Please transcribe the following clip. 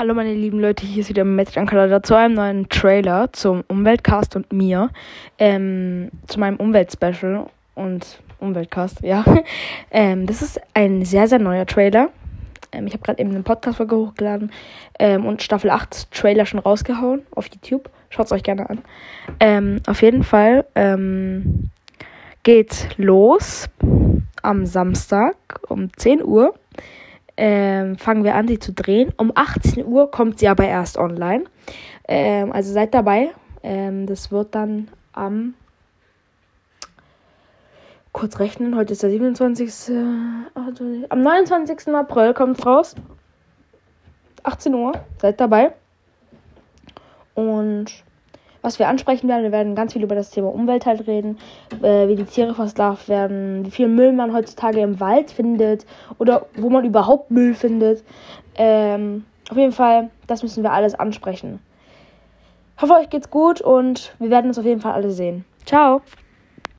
Hallo meine lieben Leute, hier ist wieder Magic Ankalada zu einem neuen Trailer zum Umweltcast und mir. Ähm, zu meinem Umweltspecial und Umweltcast, ja. ähm, das ist ein sehr, sehr neuer Trailer. Ähm, ich habe gerade eben einen Podcast-Folge hochgeladen ähm, und Staffel 8 Trailer schon rausgehauen auf YouTube. Schaut es euch gerne an. Ähm, auf jeden Fall ähm, geht's los am Samstag um 10 Uhr ähm, fangen wir an, sie zu drehen. Um 18 Uhr kommt sie aber erst online. Ähm, also seid dabei. Ähm, das wird dann am kurz rechnen, heute ist der 27. Also am 29. April kommt es raus. 18 Uhr. Seid dabei. Und was wir ansprechen werden. Wir werden ganz viel über das Thema Umwelt halt reden, äh, wie die Tiere versklavt werden, wie viel Müll man heutzutage im Wald findet oder wo man überhaupt Müll findet. Ähm, auf jeden Fall, das müssen wir alles ansprechen. Ich hoffe, euch geht's gut und wir werden uns auf jeden Fall alle sehen. Ciao!